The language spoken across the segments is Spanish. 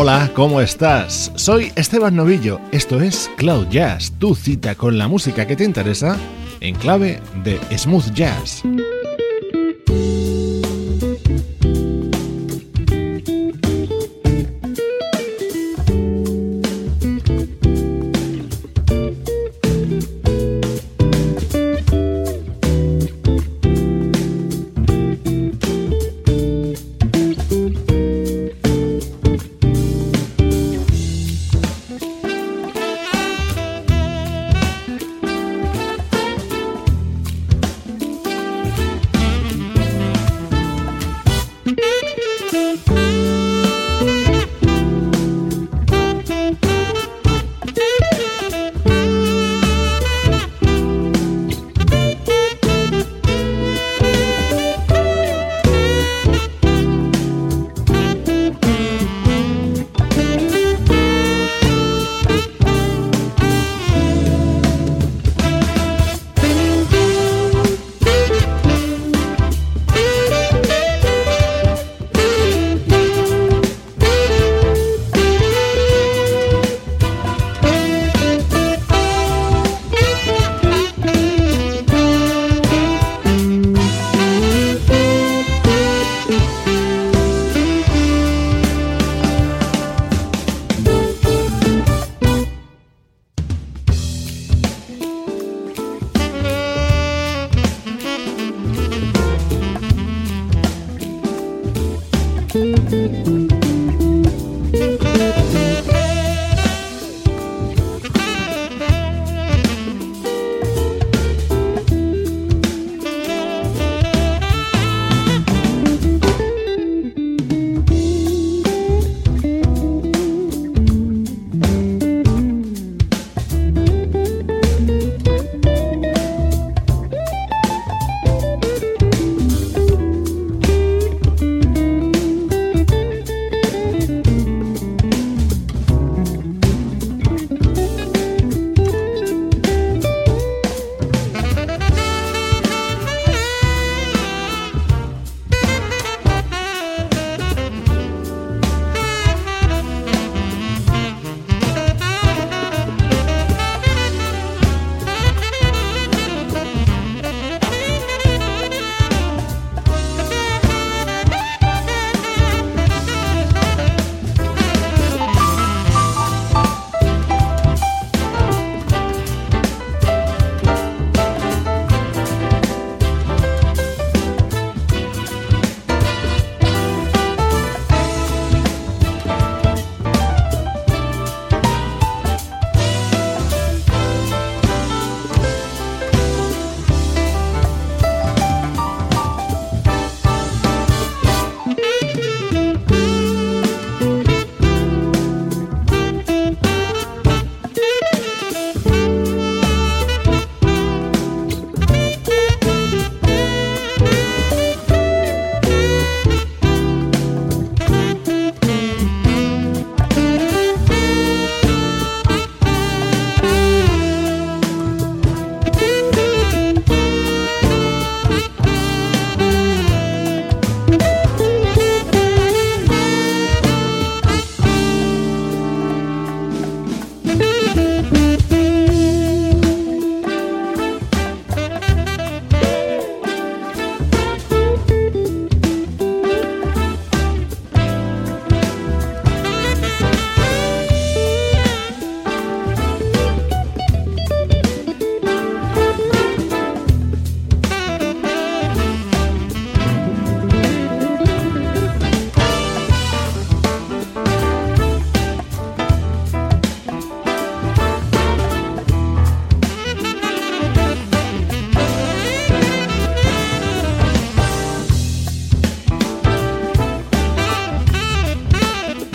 Hola, ¿cómo estás? Soy Esteban Novillo. Esto es Cloud Jazz, tu cita con la música que te interesa en clave de smooth jazz.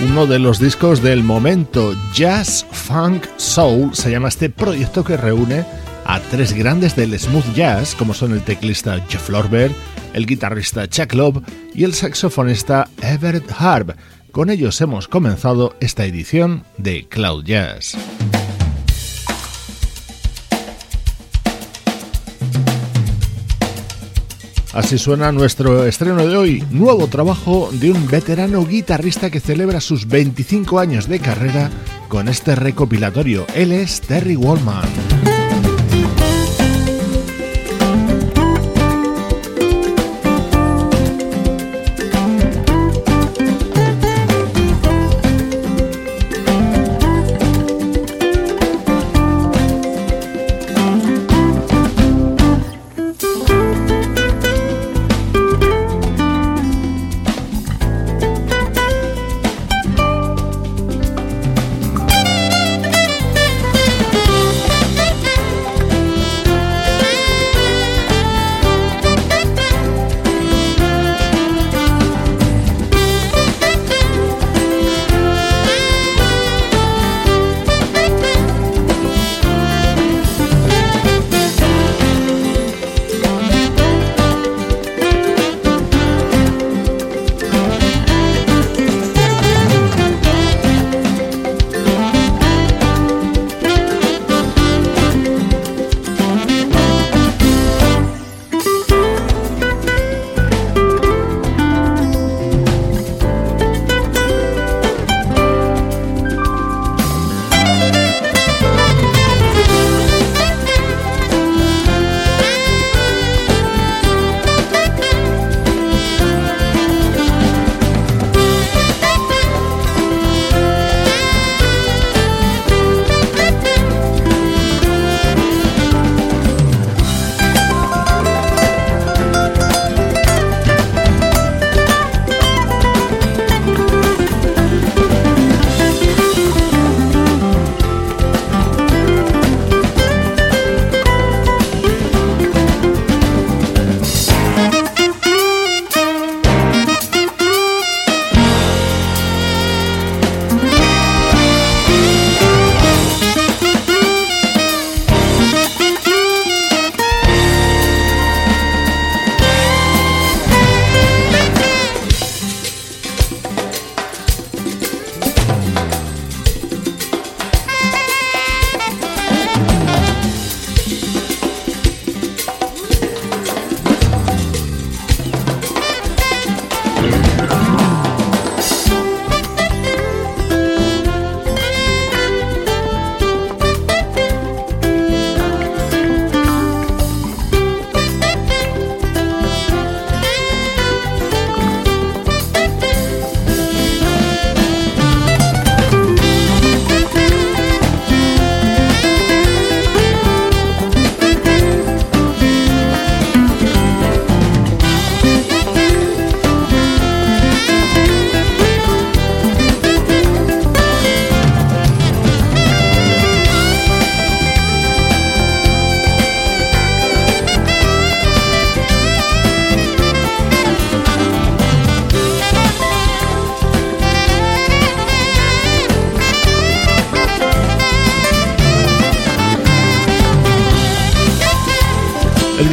Uno de los discos del momento. Jazz Funk Soul se llama este proyecto que reúne a tres grandes del smooth jazz, como son el teclista Jeff Lorber, el guitarrista Chuck Love y el saxofonista Everett Harb. Con ellos hemos comenzado esta edición de Cloud Jazz. Así suena nuestro estreno de hoy, nuevo trabajo de un veterano guitarrista que celebra sus 25 años de carrera con este recopilatorio. Él es Terry Wallman.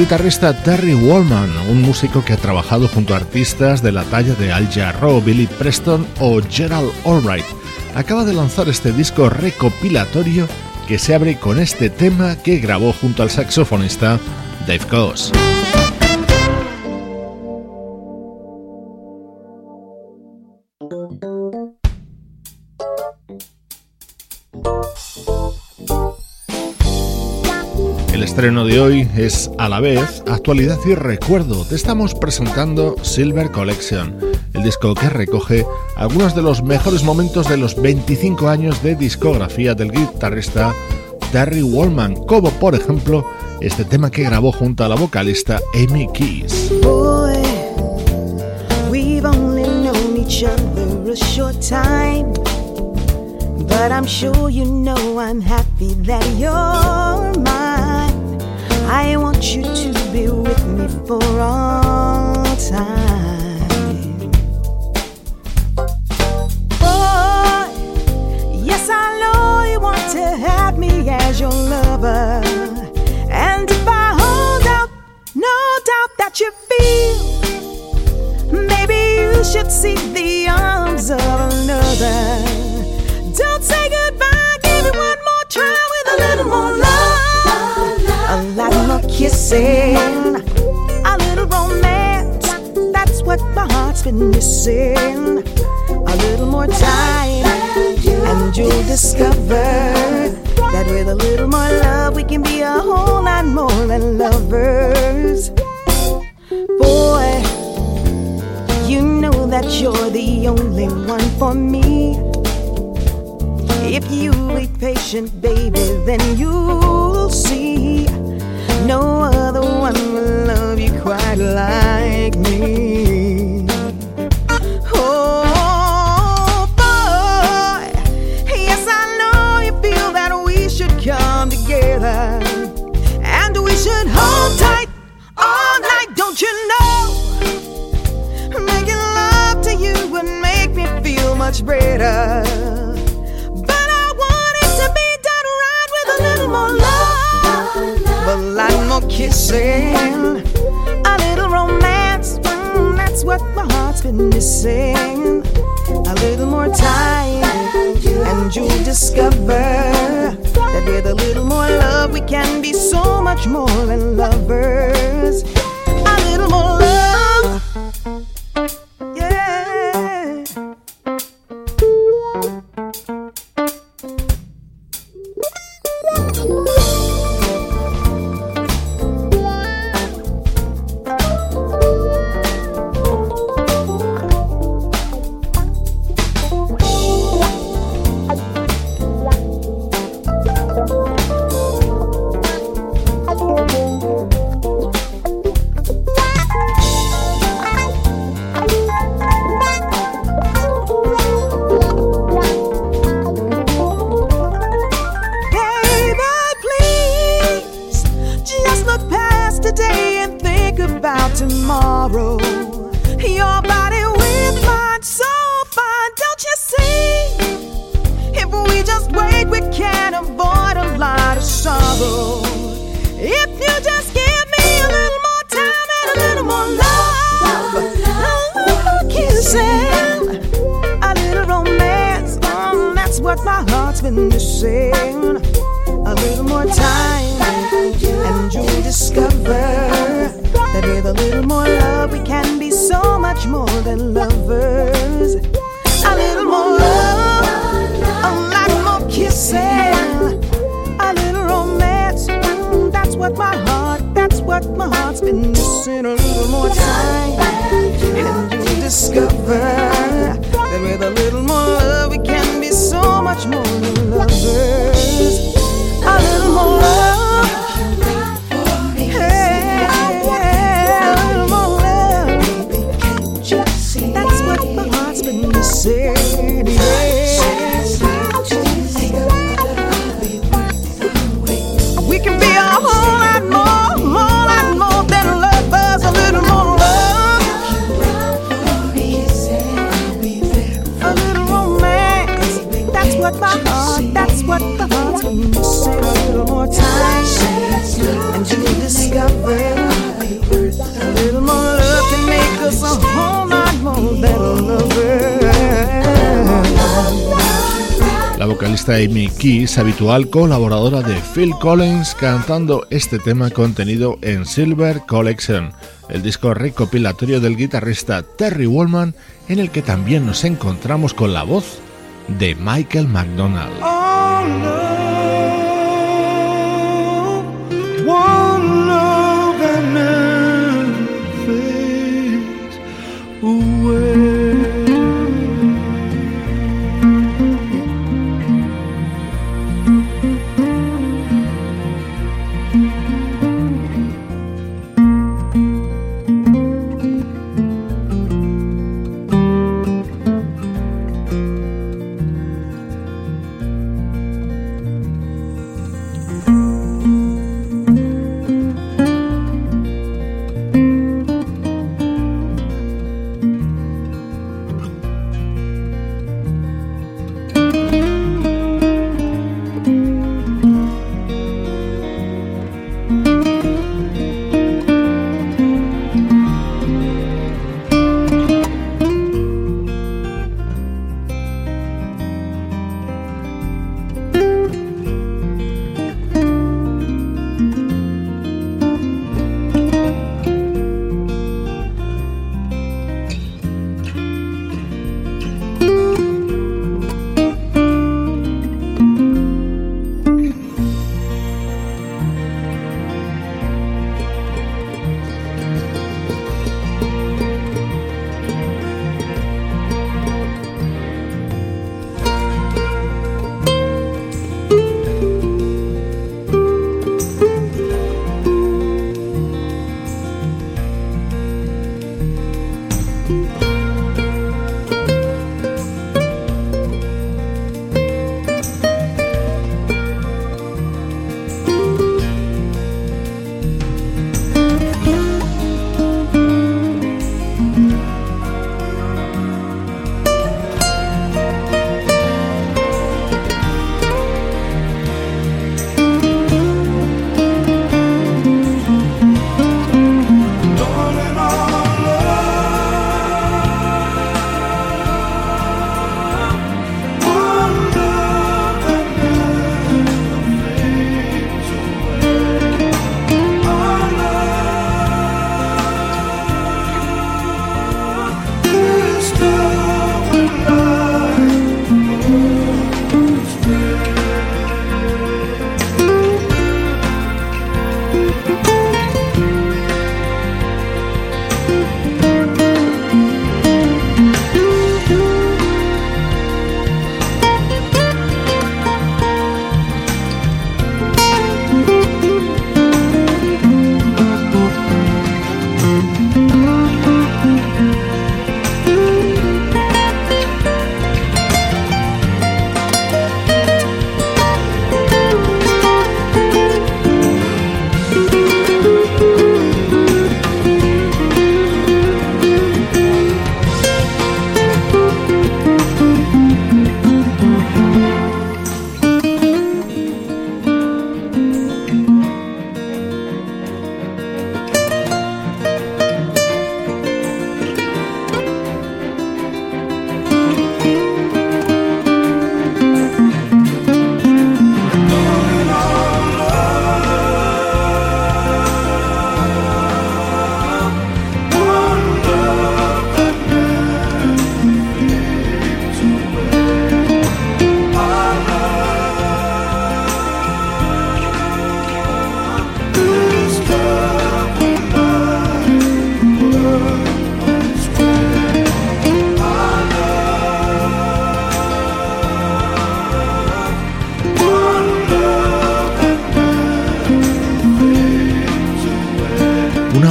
Guitarrista Terry Wallman, un músico que ha trabajado junto a artistas de la talla de Al Jarreau, Billy Preston o Gerald Albright. Acaba de lanzar este disco recopilatorio que se abre con este tema que grabó junto al saxofonista Dave Coase. Estreno de hoy es a la vez actualidad y recuerdo. Te estamos presentando Silver Collection, el disco que recoge algunos de los mejores momentos de los 25 años de discografía del guitarrista Terry Wallman, como por ejemplo este tema que grabó junto a la vocalista Amy Keys. I want you to be with me for all time. Boy, yes, I know you want to have me as your lover. And if I hold out, no doubt that you feel. Maybe you should see the arms of another. Don't say goodbye, give it one more try with a little more love. Kissing, a little romance. That's what my heart's been missing. A little more time, and you'll discover that with a little more love, we can be a whole lot more than lovers. Boy, you know that you're the only one for me. If you wait patient, baby, then you'll see no other one will love you quite like me. Oh, boy, yes, I know you feel that we should come together and we should hold tight all night, don't you know? Making love to you would make me feel much better. More kissing, a little romance. Mm, that's what my heart's been missing. A little more time, and you'll discover that with a little more love, we can be so much more than lovers. Keys, habitual colaboradora de Phil Collins, cantando este tema contenido en Silver Collection, el disco recopilatorio del guitarrista Terry Wollman, en el que también nos encontramos con la voz de Michael McDonald.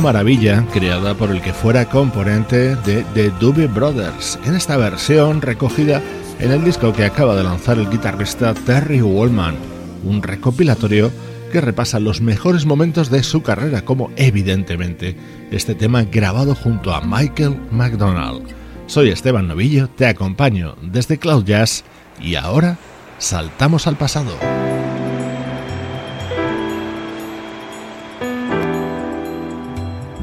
Maravilla creada por el que fuera componente de The Doobie Brothers, en esta versión recogida en el disco que acaba de lanzar el guitarrista Terry Wallman, un recopilatorio que repasa los mejores momentos de su carrera, como evidentemente este tema grabado junto a Michael McDonald. Soy Esteban Novillo, te acompaño desde Cloud Jazz y ahora saltamos al pasado.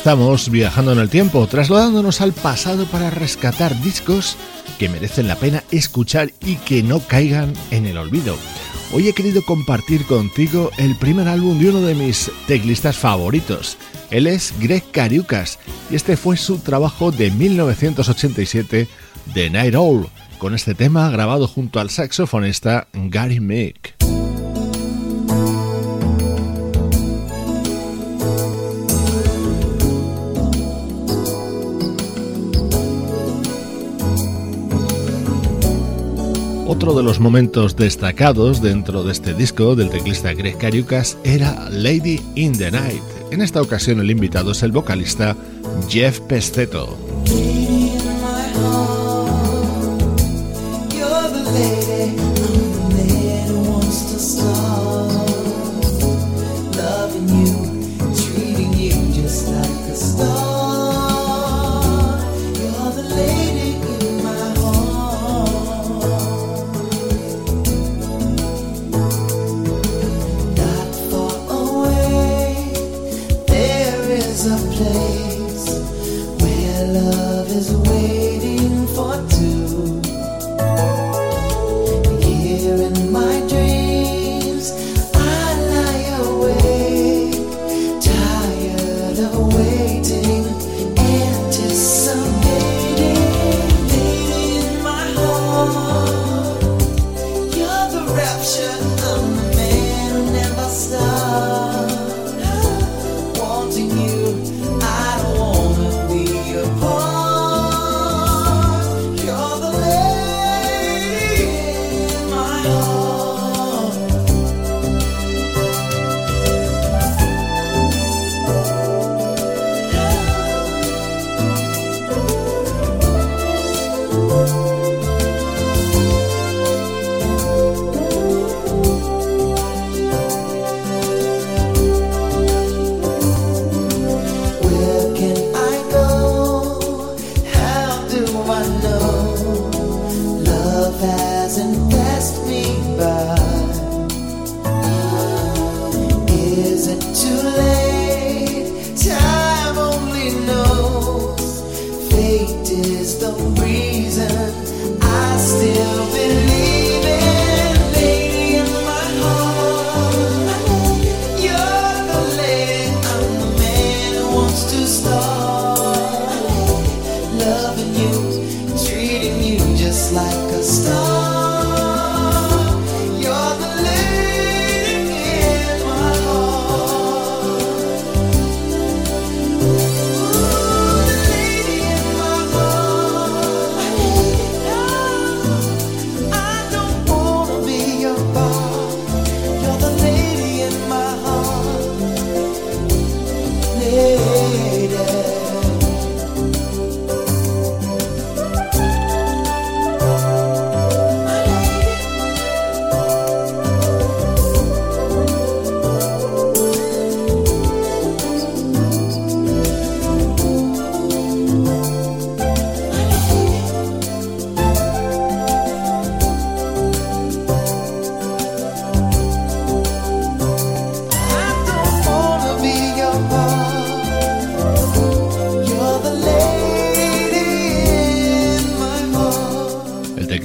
Estamos viajando en el tiempo, trasladándonos al pasado para rescatar discos que merecen la pena escuchar y que no caigan en el olvido. Hoy he querido compartir contigo el primer álbum de uno de mis teclistas favoritos. Él es Greg Cariucas y este fue su trabajo de 1987, The Night Owl, con este tema grabado junto al saxofonista Gary Mick. Otro de los momentos destacados dentro de este disco del teclista Greg Cariucas era Lady in the Night. En esta ocasión el invitado es el vocalista Jeff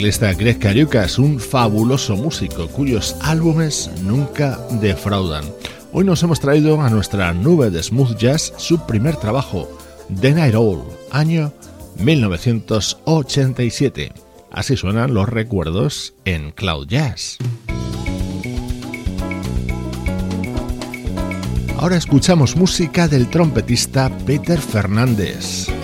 Pesteto. Greg Cariucas, un fabuloso músico cuyos álbumes nunca defraudan. Hoy nos hemos traído a nuestra nube de smooth jazz su primer trabajo, The Night Owl, año 1987. Así suenan los recuerdos en Cloud Jazz. Ahora escuchamos música del trompetista Peter Fernández.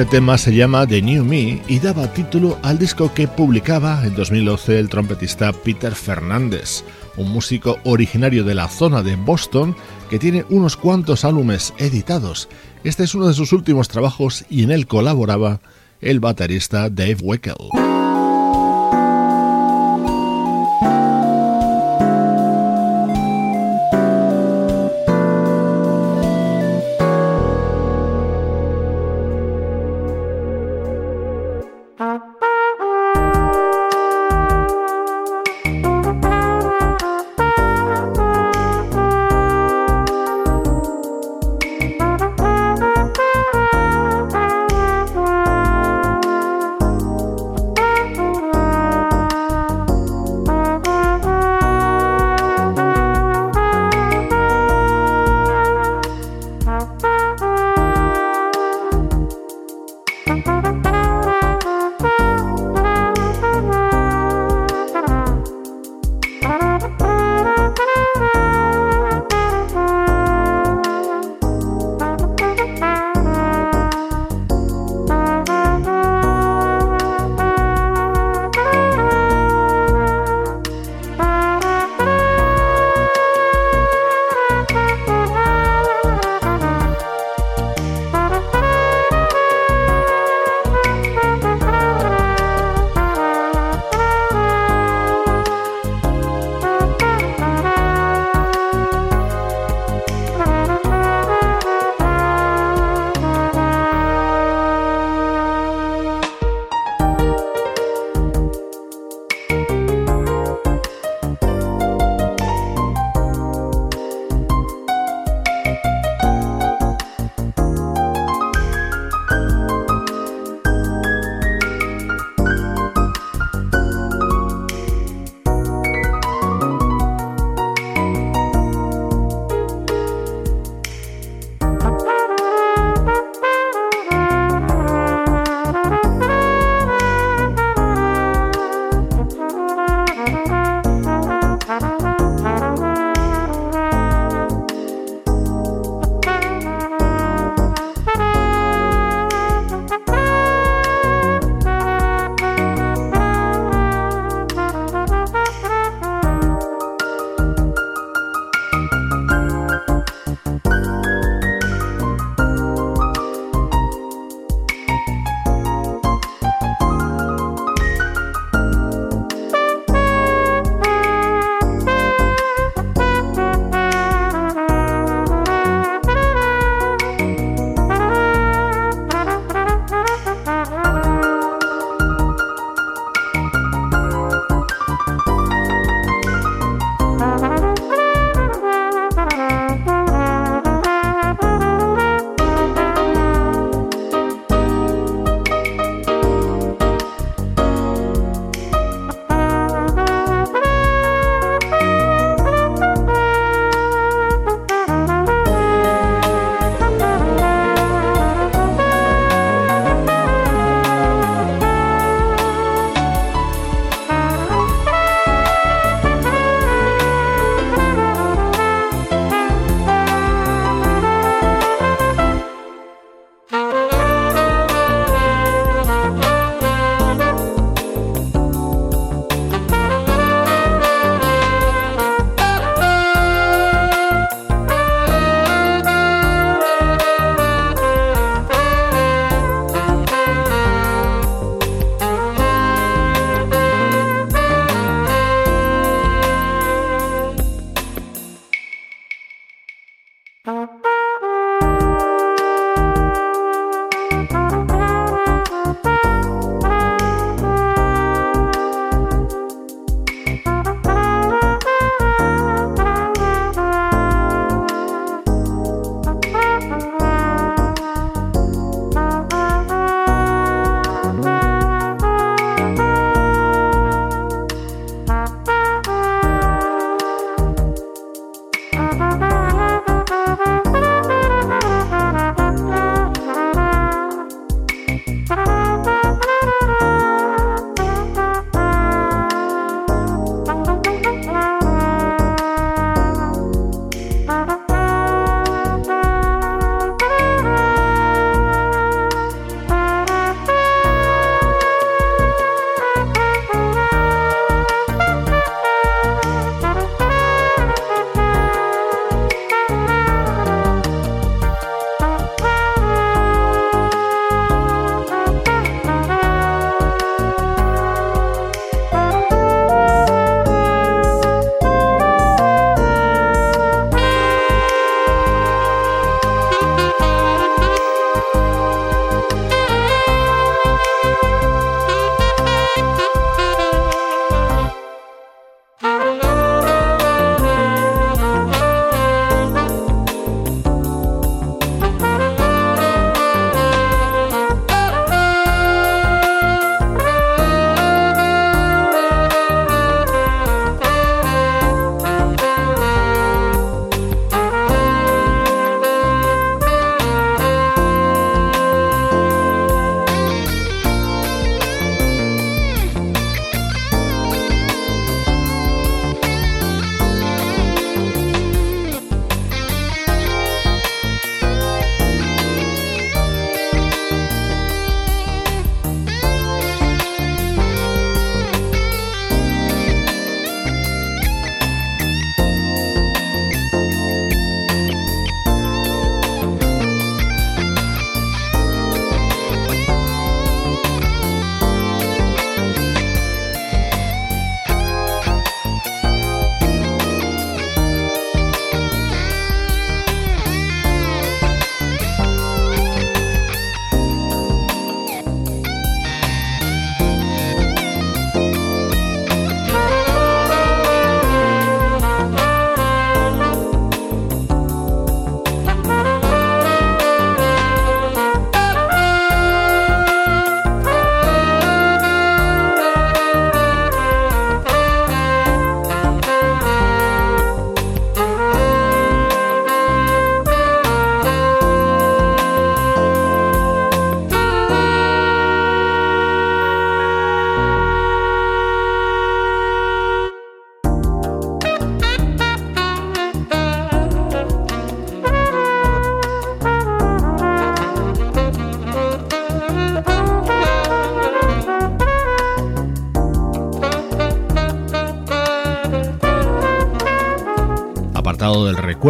Este tema se llama The New Me y daba título al disco que publicaba en 2012 el trompetista Peter Fernández, un músico originario de la zona de Boston que tiene unos cuantos álbumes editados. Este es uno de sus últimos trabajos y en él colaboraba el baterista Dave Weckel.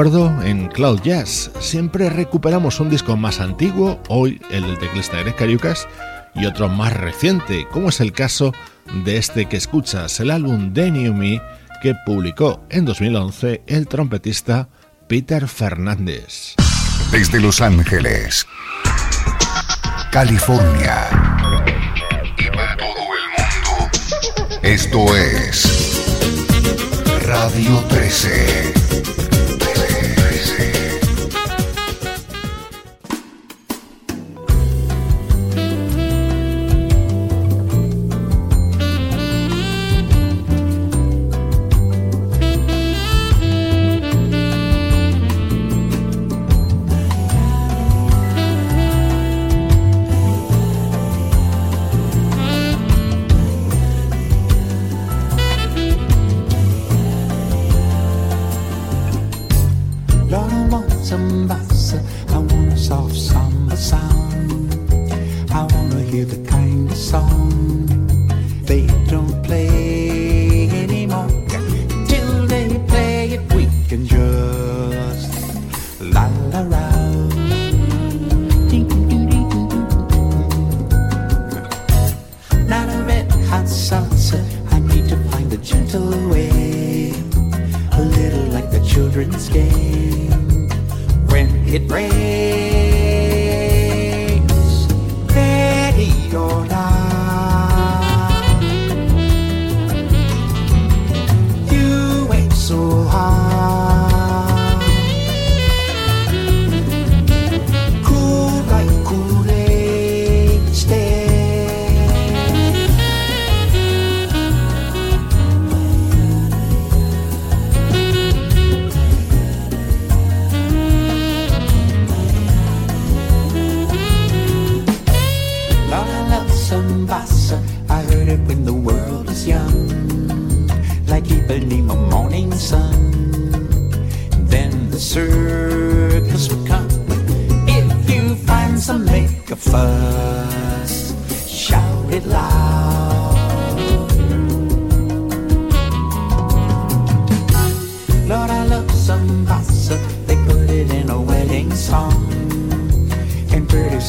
Recuerdo en Cloud Jazz. Siempre recuperamos un disco más antiguo, hoy el del teclista Eric Cariucas, y otro más reciente, como es el caso de este que escuchas, el álbum The New Me, que publicó en 2011 el trompetista Peter Fernández. Desde Los Ángeles, California y para todo el mundo, esto es Radio 13.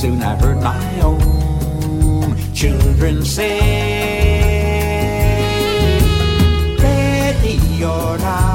soon I heard my own children say, Ready or not.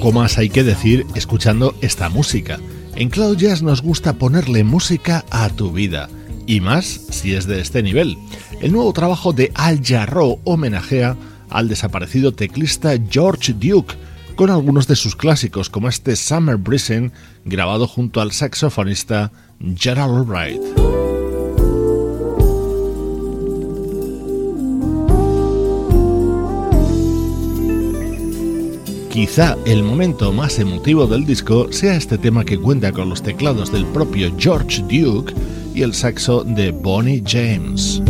Poco más hay que decir escuchando esta música. En Cloud Jazz nos gusta ponerle música a tu vida, y más si es de este nivel. El nuevo trabajo de Al Jarreau homenajea al desaparecido teclista George Duke, con algunos de sus clásicos como este Summer Breezing grabado junto al saxofonista Gerald Albright. Quizá el momento más emotivo del disco sea este tema que cuenta con los teclados del propio George Duke y el saxo de Bonnie James.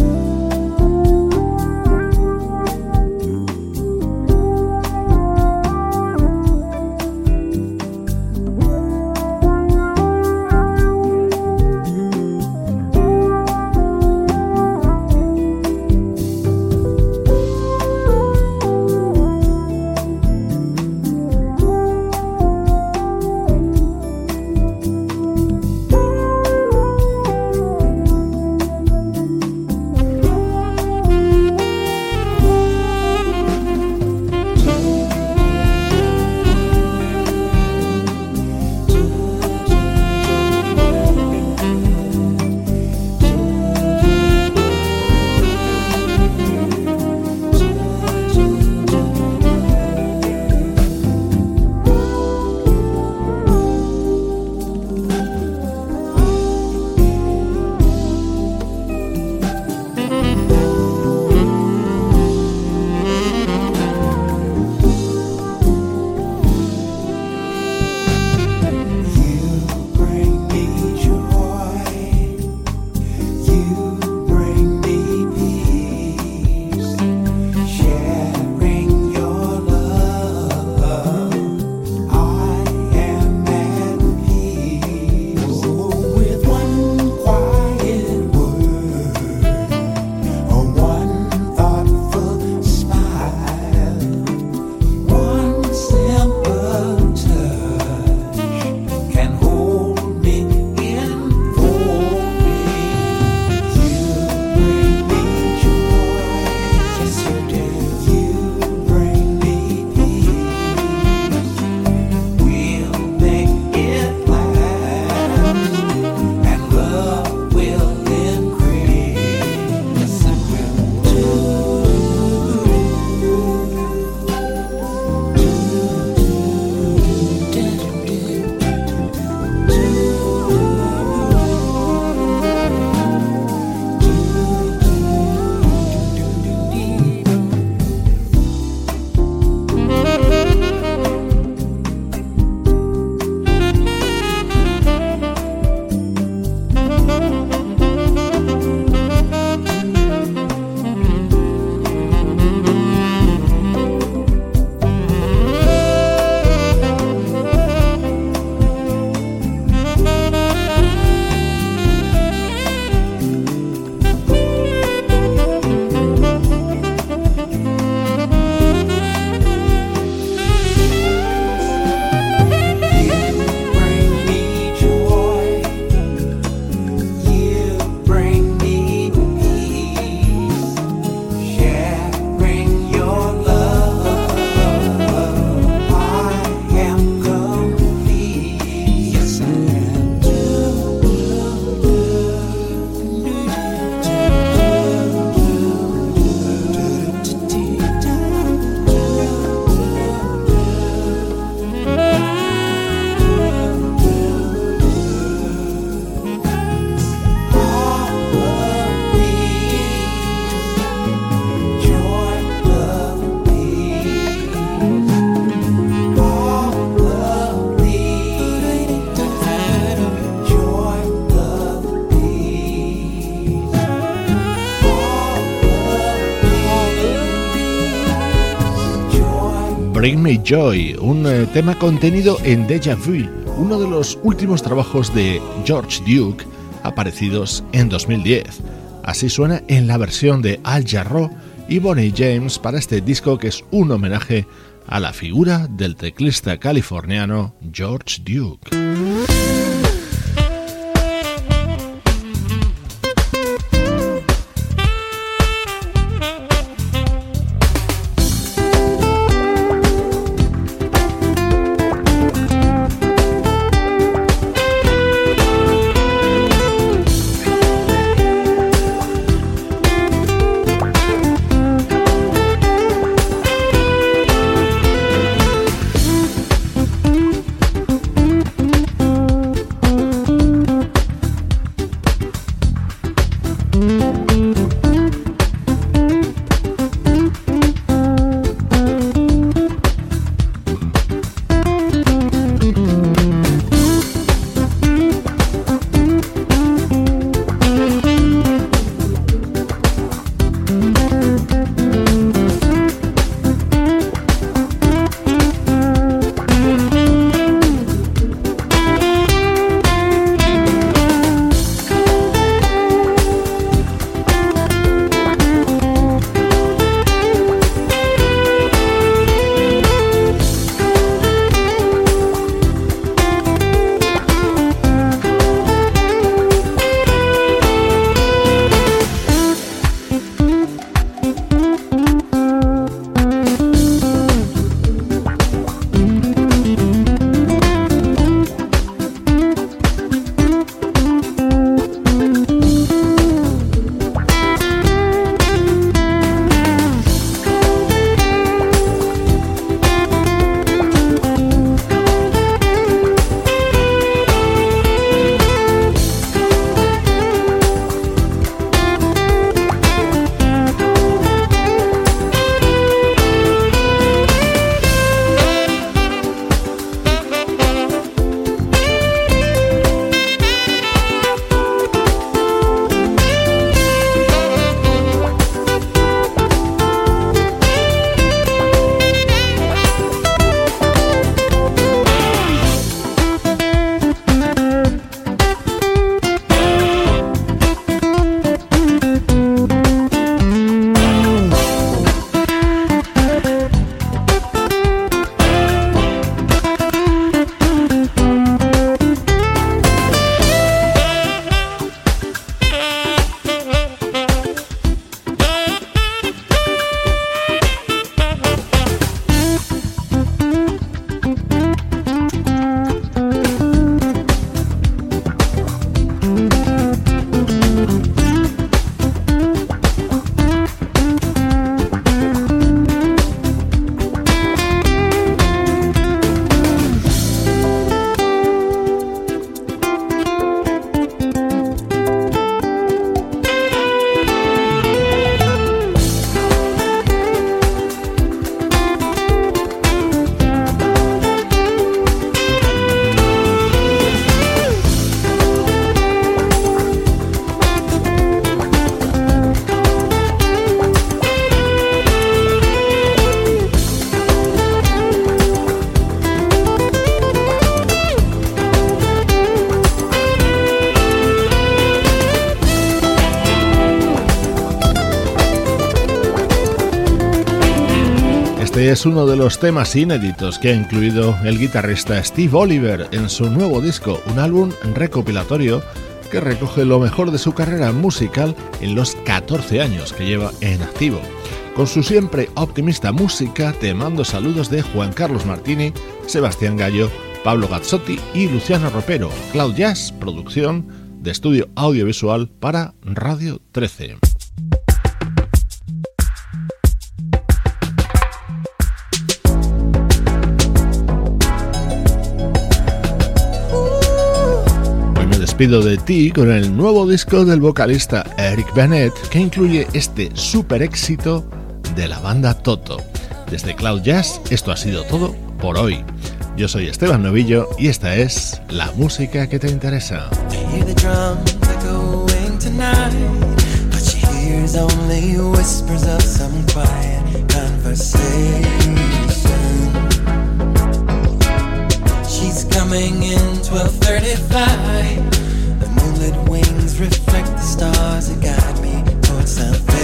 Me Joy, un eh, tema contenido en Deja Vu, uno de los últimos trabajos de George Duke aparecidos en 2010. Así suena en la versión de Al Jarreau y Bonnie James para este disco que es un homenaje a la figura del teclista californiano George Duke. Es uno de los temas inéditos que ha incluido el guitarrista Steve Oliver en su nuevo disco, un álbum recopilatorio que recoge lo mejor de su carrera musical en los 14 años que lleva en activo. Con su siempre optimista música, te mando saludos de Juan Carlos Martini, Sebastián Gallo, Pablo Gazzotti y Luciano Ropero. Cloud Jazz, producción de estudio audiovisual para Radio 13. Despido de ti con el nuevo disco del vocalista Eric Bennett que incluye este super éxito de la banda Toto. Desde Cloud Jazz, esto ha sido todo por hoy. Yo soy Esteban Novillo y esta es la música que te interesa. She's coming in 1235 moonlit wings reflect the stars that guide me towards salvation.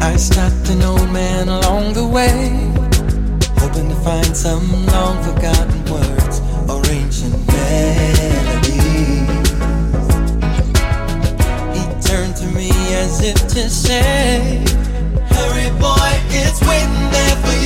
I stopped an old man along the way, hoping to find some long forgotten words or ancient melodies. He turned to me as if to say, Hurry, boy, it's waiting there for you.